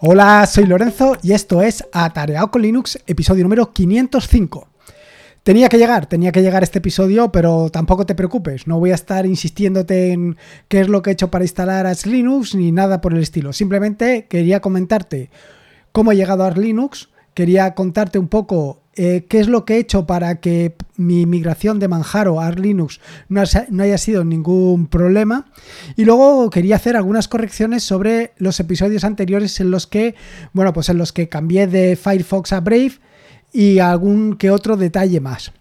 Hola, soy Lorenzo y esto es Atareado con Linux, episodio número 505. Tenía que llegar, tenía que llegar este episodio, pero tampoco te preocupes, no voy a estar insistiéndote en qué es lo que he hecho para instalar Arch Linux ni nada por el estilo. Simplemente quería comentarte cómo he llegado a Arch Linux, quería contarte un poco eh, qué es lo que he hecho para que mi migración de Manjaro a Linux no, haya sido ningún problema. Y luego quería hacer algunas correcciones sobre los episodios anteriores en los que, bueno, pues en los que cambié de Firefox a Brave y algún que otro detalle más.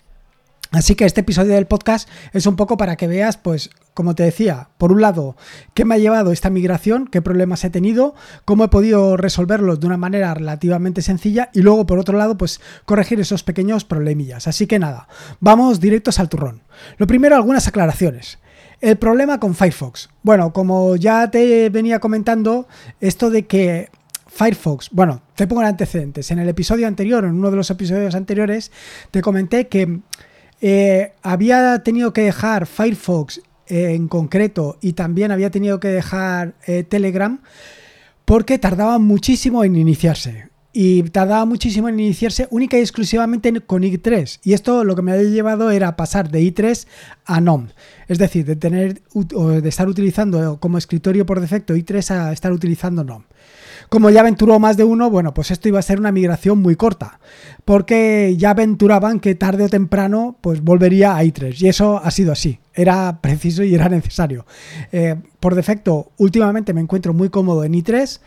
Así que este episodio del podcast es un poco para que veas, pues, como te decía, por un lado, qué me ha llevado esta migración, qué problemas he tenido, cómo he podido resolverlos de una manera relativamente sencilla y luego, por otro lado, pues corregir esos pequeños problemillas. Así que nada, vamos directos al turrón. Lo primero, algunas aclaraciones. El problema con Firefox. Bueno, como ya te venía comentando, esto de que Firefox, bueno, te pongo en antecedentes. En el episodio anterior, en uno de los episodios anteriores, te comenté que eh, había tenido que dejar Firefox eh, en concreto y también había tenido que dejar eh, Telegram porque tardaba muchísimo en iniciarse. Y tardaba muchísimo en iniciarse única y exclusivamente con i3. Y esto lo que me había llevado era pasar de i3 a NOM. Es decir, de tener de estar utilizando como escritorio por defecto i3 a estar utilizando NOM. Como ya aventuró más de uno, bueno, pues esto iba a ser una migración muy corta, porque ya aventuraban que tarde o temprano pues volvería a i3 y eso ha sido así, era preciso y era necesario. Eh, por defecto, últimamente me encuentro muy cómodo en i3,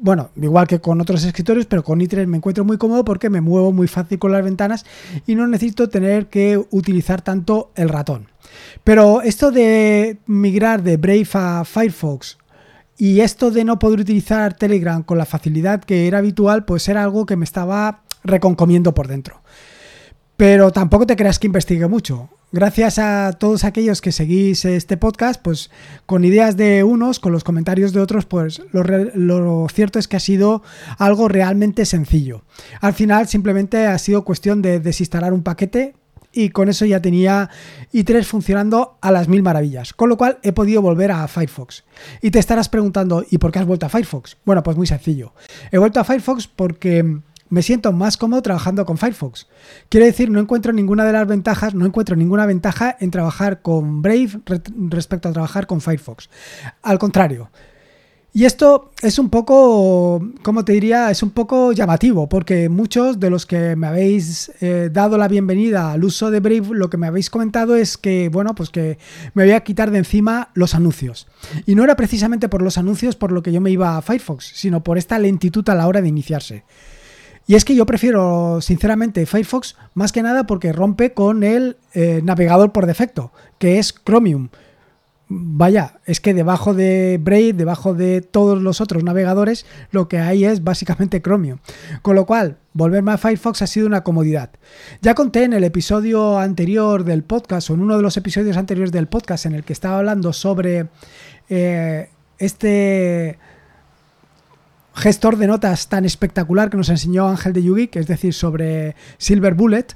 bueno, igual que con otros escritorios, pero con i3 me encuentro muy cómodo porque me muevo muy fácil con las ventanas y no necesito tener que utilizar tanto el ratón. Pero esto de migrar de Brave a Firefox y esto de no poder utilizar Telegram con la facilidad que era habitual, pues era algo que me estaba reconcomiendo por dentro. Pero tampoco te creas que investigue mucho. Gracias a todos aquellos que seguís este podcast, pues con ideas de unos, con los comentarios de otros, pues lo, lo, cierto es que ha sido algo realmente sencillo. Al final simplemente ha sido cuestión de desinstalar un paquete, y con eso ya tenía i3 funcionando a las mil maravillas, con lo cual he podido volver a Firefox. Y te estarás preguntando, ¿y por qué has vuelto a Firefox? Bueno, pues muy sencillo. He vuelto a Firefox porque me siento más cómodo trabajando con Firefox. Quiero decir, no encuentro ninguna de las ventajas, no encuentro ninguna ventaja en trabajar con Brave respecto a trabajar con Firefox. Al contrario, y esto es un poco, como te diría, es un poco llamativo, porque muchos de los que me habéis eh, dado la bienvenida al uso de Brave, lo que me habéis comentado es que, bueno, pues que me voy a quitar de encima los anuncios. Y no era precisamente por los anuncios por lo que yo me iba a Firefox, sino por esta lentitud a la hora de iniciarse. Y es que yo prefiero, sinceramente, Firefox más que nada porque rompe con el eh, navegador por defecto, que es Chromium vaya, es que debajo de Brave, debajo de todos los otros navegadores, lo que hay es básicamente Chromium. Con lo cual, volverme a Firefox ha sido una comodidad. Ya conté en el episodio anterior del podcast, o en uno de los episodios anteriores del podcast, en el que estaba hablando sobre eh, este gestor de notas tan espectacular que nos enseñó Ángel de Yugi, que es decir, sobre Silver Bullet,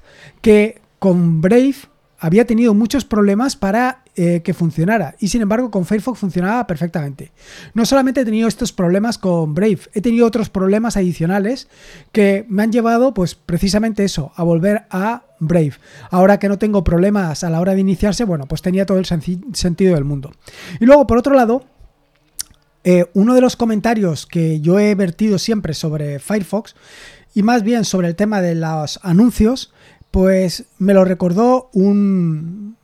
que con Brave había tenido muchos problemas para eh, que funcionara y sin embargo con Firefox funcionaba perfectamente. No solamente he tenido estos problemas con Brave, he tenido otros problemas adicionales que me han llevado pues precisamente eso, a volver a Brave. Ahora que no tengo problemas a la hora de iniciarse, bueno, pues tenía todo el sentido del mundo. Y luego por otro lado, eh, uno de los comentarios que yo he vertido siempre sobre Firefox y más bien sobre el tema de los anuncios, pues me lo recordó un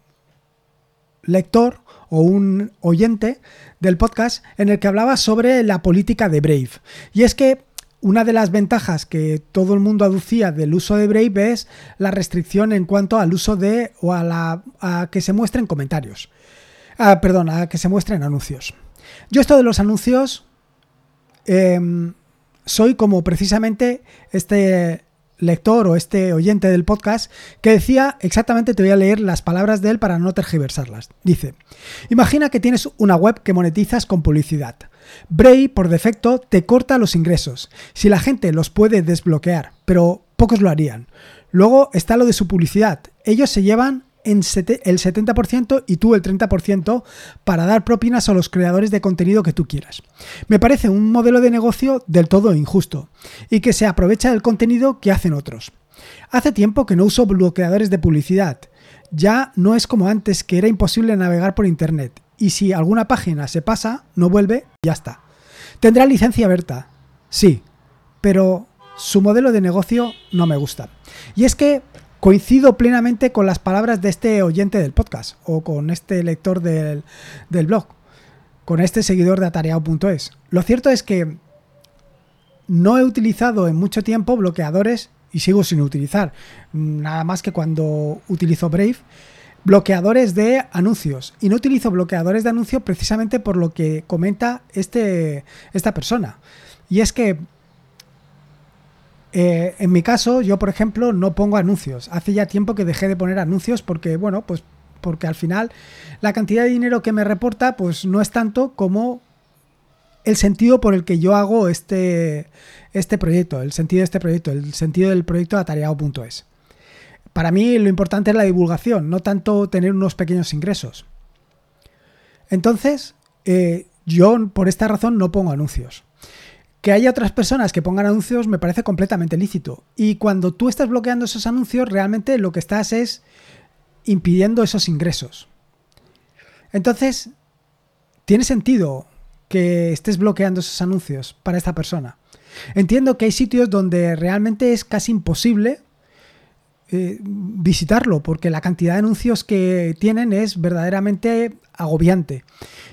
lector o un oyente del podcast en el que hablaba sobre la política de Brave. Y es que una de las ventajas que todo el mundo aducía del uso de Brave es la restricción en cuanto al uso de o a, la, a que se muestren comentarios. Ah, perdón, a que se muestren anuncios. Yo esto de los anuncios em, soy como precisamente este lector o este oyente del podcast que decía exactamente, te voy a leer las palabras de él para no tergiversarlas. Dice, imagina que tienes una web que monetizas con publicidad. Bray, por defecto, te corta los ingresos, si la gente los puede desbloquear, pero pocos lo harían. Luego está lo de su publicidad. Ellos se llevan en el 70% y tú el 30% para dar propinas a los creadores de contenido que tú quieras. Me parece un modelo de negocio del todo injusto y que se aprovecha del contenido que hacen otros. Hace tiempo que no uso bloqueadores de publicidad. Ya no es como antes que era imposible navegar por internet y si alguna página se pasa, no vuelve, ya está. ¿Tendrá licencia abierta? Sí, pero su modelo de negocio no me gusta. Y es que coincido plenamente con las palabras de este oyente del podcast o con este lector del, blog, con este seguidor de atareado.es. Lo cierto es que no he utilizado en mucho tiempo bloqueadores y sigo sin utilizar, nada más que cuando utilizo Brave, bloqueadores de anuncios. Y no utilizo bloqueadores de anuncios precisamente por lo que comenta este, esta persona. Y es que eh, en mi caso, yo por ejemplo no pongo anuncios. Hace ya tiempo que dejé de poner anuncios porque, bueno, pues porque al final la cantidad de dinero que me reporta pues no es tanto como el sentido por el que yo hago este, este proyecto, el sentido de este proyecto, el sentido del proyecto atareado.es. Para mí lo importante es la divulgación, no tanto tener unos pequeños ingresos. Entonces, eh, yo por esta razón no pongo anuncios. Que haya otras personas que pongan anuncios me parece completamente lícito. Y cuando tú estás bloqueando esos anuncios, realmente lo que estás es impidiendo esos ingresos. Entonces, tiene sentido que estés bloqueando esos anuncios para esta persona. Entiendo que hay sitios donde realmente es casi imposible eh, visitarlo porque la cantidad de anuncios que tienen es verdaderamente agobiante.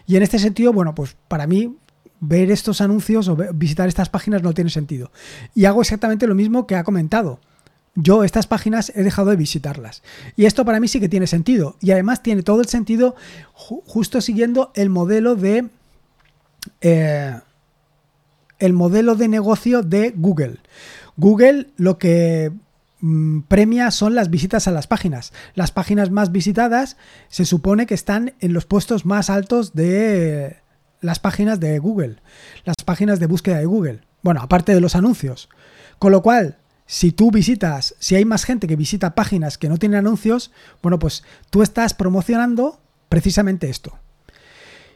Y en este sentido, bueno, pues para mí ver estos anuncios o visitar estas páginas no tiene sentido. Y hago exactamente lo mismo que ha comentado. Yo estas páginas he dejado de visitarlas. Y esto para mí sí que tiene sentido. Y además tiene todo el sentido justo siguiendo el modelo de... Eh, el modelo de negocio de Google. Google lo que mm, premia son las visitas a las páginas. Las páginas más visitadas se supone que están en los puestos más altos de, las páginas de Google, las páginas de búsqueda de Google. Bueno, aparte de los anuncios. Con lo cual, si tú visitas, si hay más gente que visita páginas que no tienen anuncios, bueno, pues tú estás promocionando precisamente esto.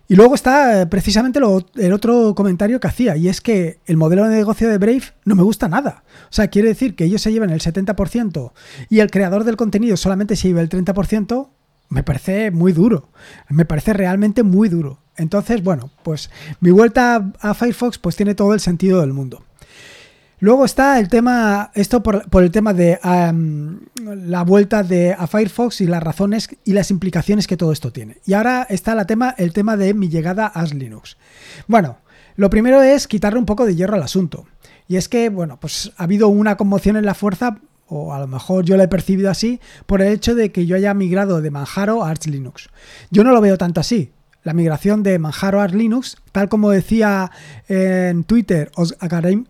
Y luego está eh, precisamente el otro comentario que hacía, y es que el modelo de negocio de Brave no me gusta nada. O sea, quiere decir que ellos se llevan el 70% y el creador del contenido solamente se lleva el 30%, me parece muy duro. Me parece realmente muy duro. Entonces, bueno, pues mi vuelta a Firefox pues tiene todo el sentido del mundo. Luego está el tema, esto por, el tema de la vuelta de, a Firefox y las razones y las implicaciones que todo esto tiene. Y ahora está tema, el tema de mi llegada a Linux. Bueno, lo primero es quitarle un poco de hierro al asunto. Y es que, bueno, pues ha habido una conmoción en la fuerza, o a lo mejor yo la he percibido así, por el hecho de que yo haya migrado de Manjaro a Arch Linux. Yo no lo veo tanto así la migración de Manjaro a Linux, tal como decía en Twitter Os Agarim,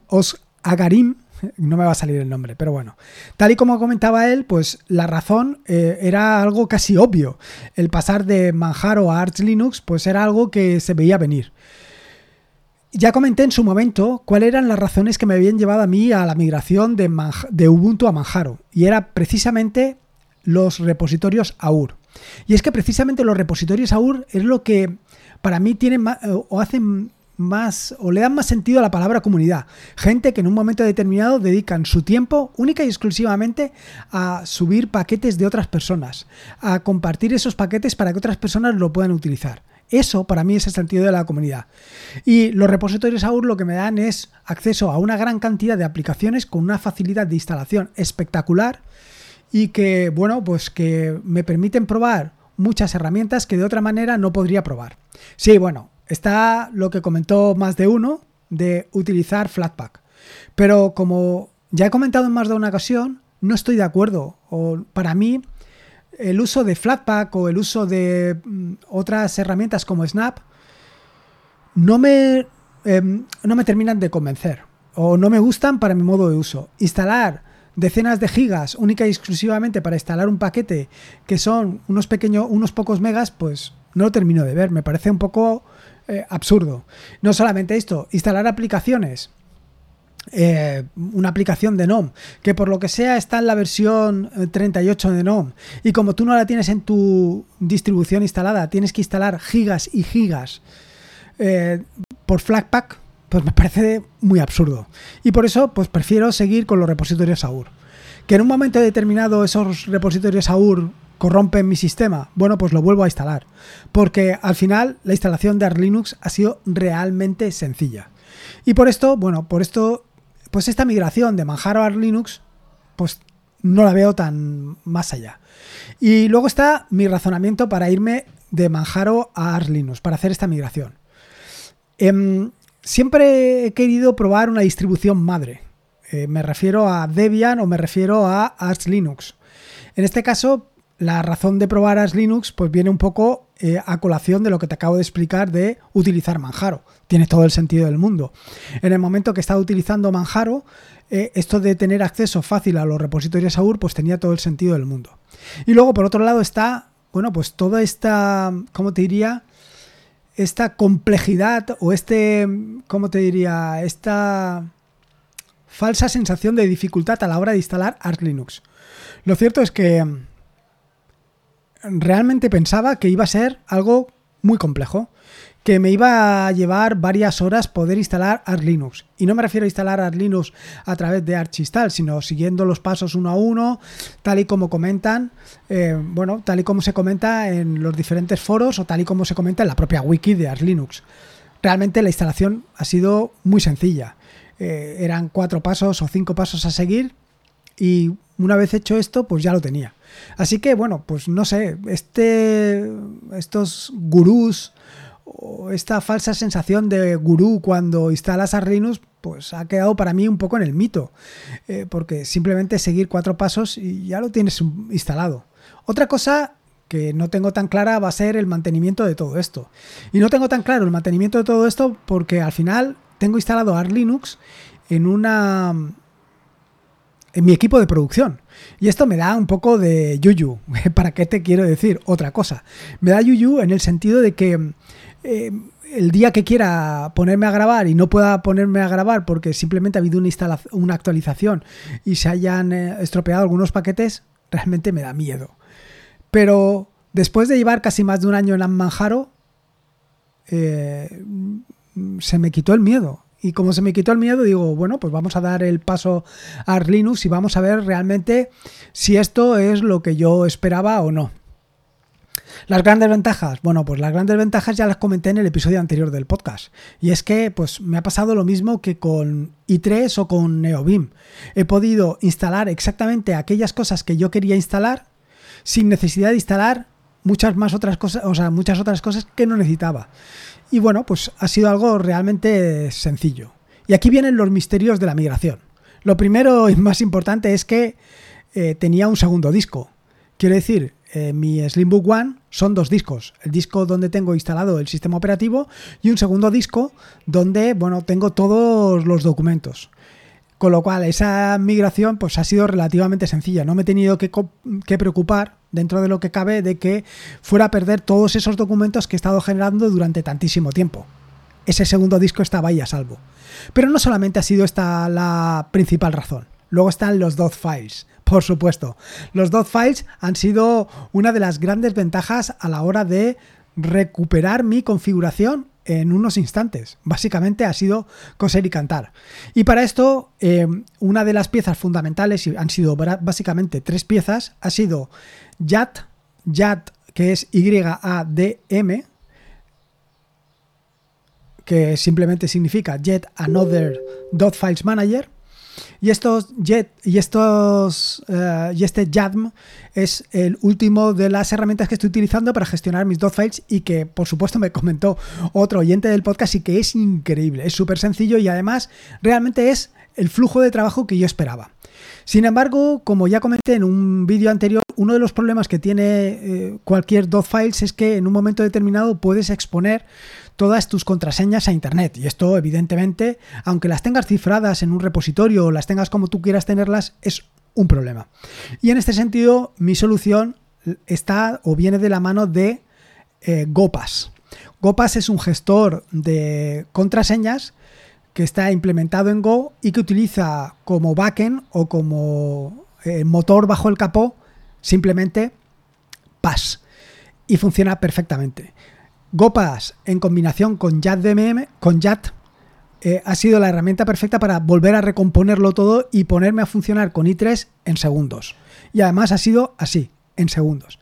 no me va a salir el nombre, pero bueno. Tal y como comentaba él, pues la razón eh, era algo casi obvio. El pasar de Manjaro a Arch Linux, pues era algo que se veía venir. Ya comenté en su momento cuáles eran las razones que me habían llevado a mí a la migración de, de Ubuntu a Manjaro. Y era precisamente los repositorios AUR. Y es que precisamente los repositorios AUR es lo que para mí más, o hacen más o le dan más sentido a la palabra comunidad. Gente que en un momento determinado dedican su tiempo única y exclusivamente a subir paquetes de otras personas, a compartir esos paquetes para que otras personas lo puedan utilizar. Eso para mí es el sentido de la comunidad. Y los repositorios AUR lo que me dan es acceso a una gran cantidad de aplicaciones con una facilidad de instalación espectacular y que, bueno, pues que me permiten probar muchas herramientas que de otra manera no podría probar. Sí, bueno, está lo que comentó más de uno de utilizar Flatpak. Pero como ya he comentado en más de una ocasión, no estoy de acuerdo. O para mí, el uso de Flatpak o el uso de mm, otras herramientas como Snap no me, em, no me terminan de convencer. O no me gustan para mi modo de uso. Instalar decenas de gigas única y exclusivamente para instalar un paquete que son unos pequeños, unos pocos megas, pues no lo termino de ver. Me parece un poco eh, absurdo. No solamente esto, instalar aplicaciones eh, una aplicación de NOM que por lo que sea está en la versión 38 de NOM y como tú no la tienes en tu distribución instalada, tienes que instalar gigas y gigas por Flatpak, pues me parece muy absurdo. Y por eso, pues prefiero seguir con los repositorios AUR. Que en un momento determinado esos repositorios AUR corrompen mi sistema, bueno, pues lo vuelvo a instalar. Porque al final la instalación de Arch Linux ha sido realmente sencilla. Y por esto, bueno, por esto, pues esta migración de Manjaro a Arch Linux, pues no la veo tan más allá. Y luego está mi razonamiento para irme de Manjaro a Arch Linux, para hacer esta migración. Em, siempre he querido probar una distribución madre. Eh, me refiero a Debian o me refiero a Arch Linux. En este caso, la razón de probar Arch Linux pues viene un poco eh, a colación de lo que te acabo de explicar de utilizar Manjaro. Tiene todo el sentido del mundo. En el momento que estaba utilizando Manjaro, eh, esto de tener acceso fácil a los repositorios AUR pues tenía todo el sentido del mundo. Y luego, por otro lado, está, bueno, pues toda esta, ¿cómo te diría? Esta complejidad o este, ¿cómo te diría? Esta falsa sensación de dificultad a la hora de instalar Arch Linux. Lo cierto es que realmente pensaba que iba a ser algo muy complejo que me iba a llevar varias horas poder instalar Arch Linux. Y no me refiero a instalar Arch Linux a través de Archistal, sino siguiendo los pasos uno a uno, tal y como comentan, eh, bueno, tal y como se comenta en los diferentes foros o tal y como se comenta en la propia wiki de Arch Linux. Realmente la instalación ha sido muy sencilla. Eh, eran cuatro pasos o cinco pasos a seguir y una vez hecho esto, pues ya lo tenía. Así que bueno, pues no sé, este, estos gurús esta falsa sensación de gurú cuando instalas a Linux, pues ha quedado para mí un poco en el mito, eh, porque simplemente seguir cuatro pasos y ya lo tienes instalado. Otra cosa que no tengo tan clara va a ser el mantenimiento de todo esto. Y no tengo tan claro el mantenimiento de todo esto porque al final tengo instalado Arch Linux en una en mi equipo de producción. Y esto me da un poco de yuyu. ¿Para qué te quiero decir otra cosa? Me da yuyu en el sentido de que eh, el día que quiera ponerme a grabar y no pueda ponerme a grabar porque simplemente ha habido una, una actualización y se hayan eh, estropeado algunos paquetes, realmente me da miedo. Pero después de llevar casi más de un año en Manjaro, eh, se me quitó el miedo. Y como se me quitó el miedo, digo, bueno, pues vamos a dar el paso a Linux y vamos a ver realmente si esto es lo que yo esperaba o no. Las grandes ventajas, bueno, pues las grandes ventajas ya las comenté en el episodio anterior del podcast. Y es que pues me ha pasado lo mismo que con i3 o con NeoBeam. He podido instalar exactamente aquellas cosas que yo quería instalar sin necesidad de instalar muchas más otras cosas, o sea, muchas otras cosas que no necesitaba. Y bueno, pues ha sido algo realmente sencillo. Y aquí vienen los misterios de la migración. Lo primero y más importante es que eh, tenía un segundo disco. Quiero decir, eh, mi Slimbook One son dos discos. El disco donde tengo instalado el sistema operativo y un segundo disco donde, bueno, tengo todos los documentos. Con lo cual, esa migración pues ha sido relativamente sencilla. No me he tenido que, que, preocupar, dentro de lo que cabe, de que fuera a perder todos esos documentos que he estado generando durante tantísimo tiempo. Ese segundo disco estaba ahí a salvo. Pero no solamente ha sido esta la principal razón. Luego están los dos files. Por supuesto, los dot files han sido una de las grandes ventajas a la hora de recuperar mi configuración en unos instantes. Básicamente ha sido coser y cantar. Y para esto, eh, una de las piezas fundamentales, y han sido básicamente tres piezas, ha sido YAT, YAT que es Y-A-D-M, que simplemente significa Yet Another Dot Files Manager, y estos Jet y estos eh, y este JADM es el último de las herramientas que estoy utilizando para gestionar mis dot files y que por supuesto me comentó otro oyente del podcast y que es increíble, es súper sencillo y además realmente es el flujo de trabajo que yo esperaba. Sin embargo, como ya comenté en un vídeo anterior, uno de los problemas que tiene eh, cualquier dot files es que en un momento determinado puedes exponer todas tus contraseñas a Internet. Y esto, evidentemente, aunque las tengas cifradas en un repositorio o las tengas como tú quieras tenerlas, es un problema. Y en este sentido, mi solución está o viene de la mano de eh, GoPass. GoPass es un gestor de contraseñas que está implementado en Go y que utiliza como backend o como eh, motor bajo el capó simplemente Pass y funciona perfectamente. GoPass en combinación con con JAT, eh, ha sido la herramienta perfecta para volver a recomponerlo todo y ponerme a funcionar con i3 en segundos. Y además ha sido así, en segundos.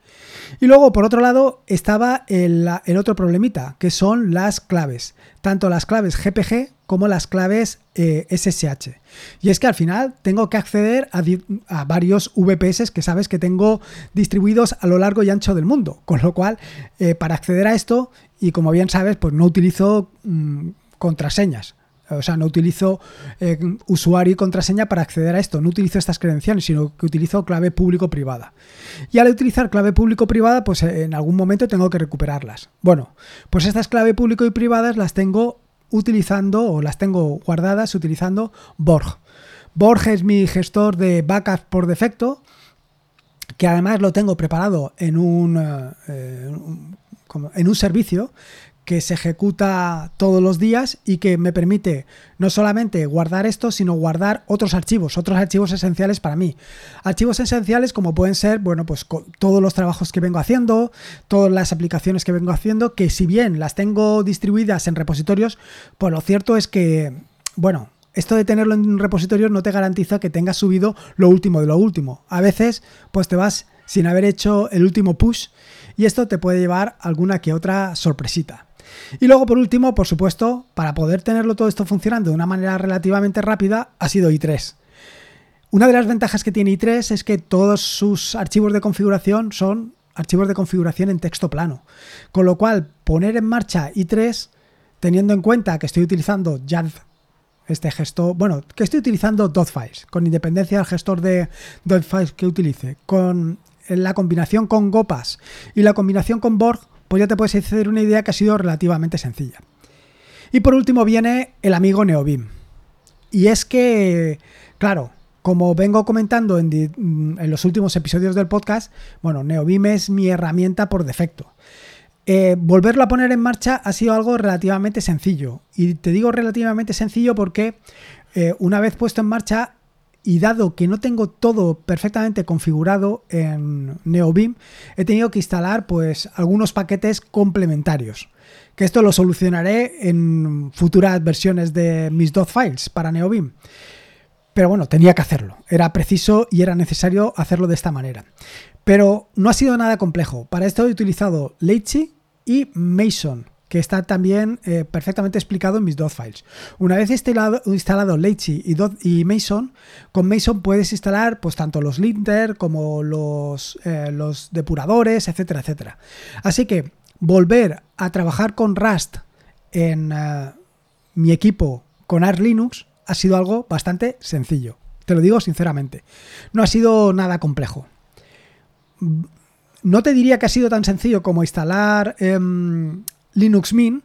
Y luego, por otro lado, estaba el, otro problemita, que son las claves. Tanto las claves GPG como las claves SSH. Eh, y es que al final tengo que acceder a, varios VPS que sabes que tengo distribuidos a lo largo y ancho del mundo. Con lo cual, eh, para acceder a esto, y como bien sabes, pues no utilizo mm, contraseñas. O sea, no utilizo eh, usuario y contraseña para acceder a esto. No utilizo estas credenciales, sino que utilizo clave público-privada. Y al utilizar clave público-privada, pues en algún momento tengo que recuperarlas. Bueno, pues estas clave público y privadas las tengo utilizando o las tengo guardadas utilizando Borg. Borg es mi gestor de backup por defecto, que además lo tengo preparado en un, eh, en un servicio que se ejecuta todos los días y que me permite no solamente guardar esto, sino guardar otros archivos, otros archivos esenciales para mí. Archivos esenciales como pueden ser, bueno, pues todos los trabajos que vengo haciendo, todas las aplicaciones que vengo haciendo, que si bien las tengo distribuidas en repositorios, pues lo cierto es que, bueno, esto de tenerlo en repositorios no te garantiza que tengas subido lo último de lo último. A veces, pues te vas sin haber hecho el último push y esto te puede llevar alguna que otra sorpresita. Y luego, por último, por supuesto, para poder tenerlo todo esto funcionando de una manera relativamente rápida, ha sido i3. Una de las ventajas que tiene i3 es que todos sus archivos de configuración son archivos de configuración en texto plano. Con lo cual, poner en marcha i3, teniendo en cuenta que estoy utilizando YAD, este gestor, bueno, que estoy utilizando .files, con independencia del gestor de .files que utilice, con la combinación con GoPass y la combinación con Borg, pues ya te puedes hacer una idea que ha sido relativamente sencilla. Y por último viene el amigo Neobim. Y es que, claro, como vengo comentando en, los últimos episodios del podcast, bueno, Neobim es mi herramienta por defecto. Eh, volverlo a poner en marcha ha sido algo relativamente sencillo. Y te digo relativamente sencillo porque eh, una vez puesto en marcha y dado que no tengo todo perfectamente configurado en NeoBeam, he tenido que instalar pues algunos paquetes complementarios. Que esto lo solucionaré en futuras versiones de mis dot files para NeoBeam. Pero bueno, tenía que hacerlo. Era preciso y era necesario hacerlo de esta manera. Pero no ha sido nada complejo. Para esto he utilizado Leitchi y Mason que está también eh, perfectamente explicado en mis dos files. Una vez instalado, instalado y, Mason, con Mason puedes instalar pues tanto los linter como los, eh, depuradores, etcétera, etcétera. Así que volver a trabajar con Rust en eh, mi equipo con Arch Linux ha sido algo bastante sencillo. Te lo digo sinceramente. No ha sido nada complejo. No te diría que ha sido tan sencillo como instalar em, Linux Mint,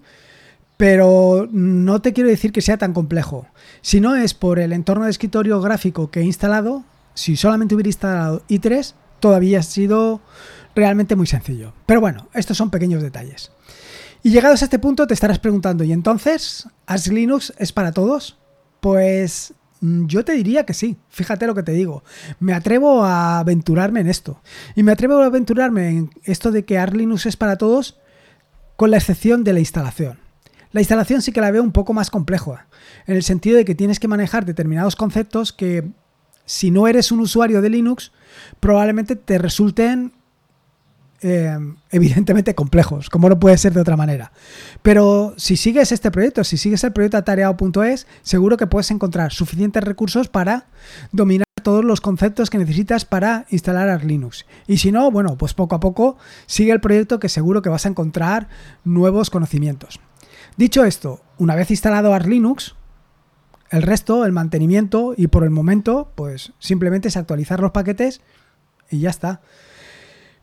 pero no te quiero decir que sea tan complejo. Si no es por el entorno de escritorio gráfico que he instalado, si solamente hubiera instalado i3, todavía ha sido realmente muy sencillo. Pero bueno, estos son pequeños detalles. Y llegados a este punto te estarás preguntando, ¿y entonces Arch Linux es para todos? Pues mm, yo te diría que sí, fíjate lo que te digo. Me atrevo a aventurarme en esto. Y me atrevo a aventurarme en esto de que Arch Linux es para todos con la excepción de la instalación. La instalación sí que la veo un poco más compleja, en el sentido de que tienes que manejar determinados conceptos que, si no eres un usuario de Linux, probablemente te resulten eh, evidentemente complejos, como no puede ser de otra manera. Pero si sigues este proyecto, si sigues el proyecto atareado.es, seguro que puedes encontrar suficientes recursos para dominar todos los conceptos que necesitas para instalar Arch Linux. Y si no, bueno, pues poco a poco sigue el proyecto que seguro que vas a encontrar nuevos conocimientos. Dicho esto, una vez instalado Arch Linux, el resto, el mantenimiento y por el momento, pues simplemente es actualizar los paquetes y ya está.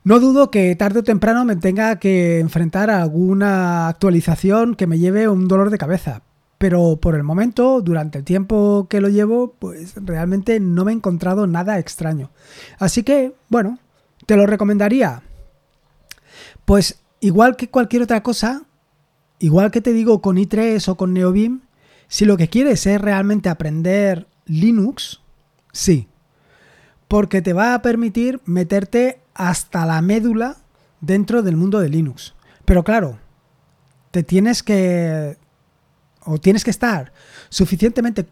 No dudo que tarde o temprano me tenga que enfrentar a alguna actualización que me lleve un dolor de cabeza, pero por el momento, durante el tiempo que lo llevo, pues realmente no me he encontrado nada extraño. Así que, bueno, te lo recomendaría. Pues igual que cualquier otra cosa, igual que te digo con i3 o con Neobim, Si lo que quieres es realmente aprender Linux, sí, porque te va a permitir meterte hasta la médula dentro del mundo de Linux. Pero claro, te tienes que o tienes que estar suficientemente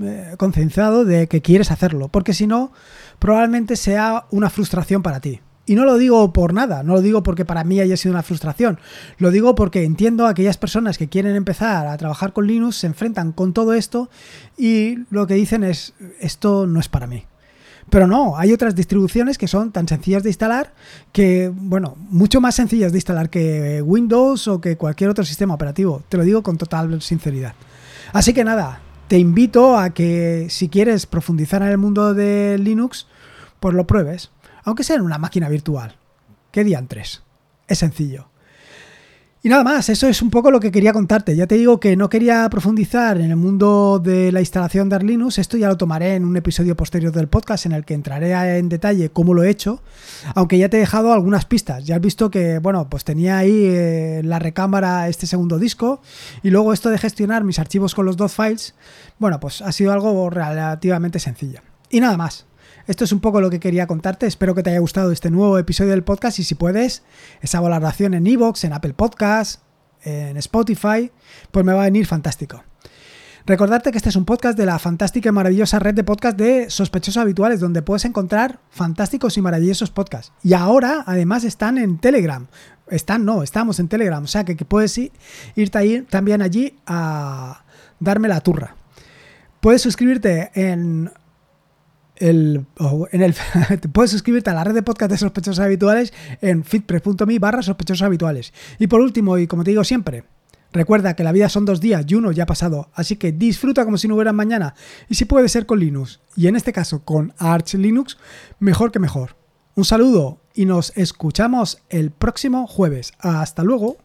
eh, concienciado de que quieres hacerlo, porque si no, probablemente sea una frustración para ti. Y no lo digo por nada, no lo digo porque para mí haya sido una frustración, lo digo porque entiendo a aquellas personas que quieren empezar a trabajar con Linux, se enfrentan con todo esto y lo que dicen es, esto no es para mí. Pero no, hay otras distribuciones que son tan sencillas de instalar que, bueno, mucho más sencillas de instalar que Windows o que cualquier otro sistema operativo. Te lo digo con total sinceridad. Así que nada, te invito a que si quieres profundizar en el mundo de Linux, pues lo pruebes. Aunque sea en una máquina virtual. ¿Qué diantres? Es sencillo. Y nada más, eso es un poco lo que quería contarte. Ya te digo que no quería profundizar en el mundo de la instalación de Linux. Esto ya lo tomaré en un episodio posterior del podcast en el que entraré en detalle cómo lo he hecho. Aunque ya te he dejado algunas pistas. Ya has visto que, bueno, pues tenía ahí eh, la recámara este segundo disco. Y luego esto de gestionar mis archivos con los dos files, bueno, pues ha sido algo relativamente sencillo. Y nada más. Esto es un poco lo que quería contarte. Espero que te haya gustado este nuevo episodio del podcast y si puedes, esa valoración en Evox, en Apple Podcasts, en Spotify, pues me va a venir fantástico. Recordarte que este es un podcast de la fantástica y maravillosa red de podcast de sospechosos habituales, donde puedes encontrar fantásticos y maravillosos podcasts. Y ahora, además, están en Telegram. Están, no, estamos en Telegram. O sea que, puedes ir, irte también allí a darme la turra. Puedes suscribirte en el, en el, puedes suscribirte a la red de podcast de sospechosos habituales en fitpress.me barra habituales. Y por último, y como te digo siempre, recuerda que la vida son dos días y uno ya ha pasado, así que disfruta como si no hubiera mañana. Y si puede ser con Linux, y en este caso con Arch Linux, mejor que mejor. Un saludo y nos escuchamos el próximo jueves. Hasta luego.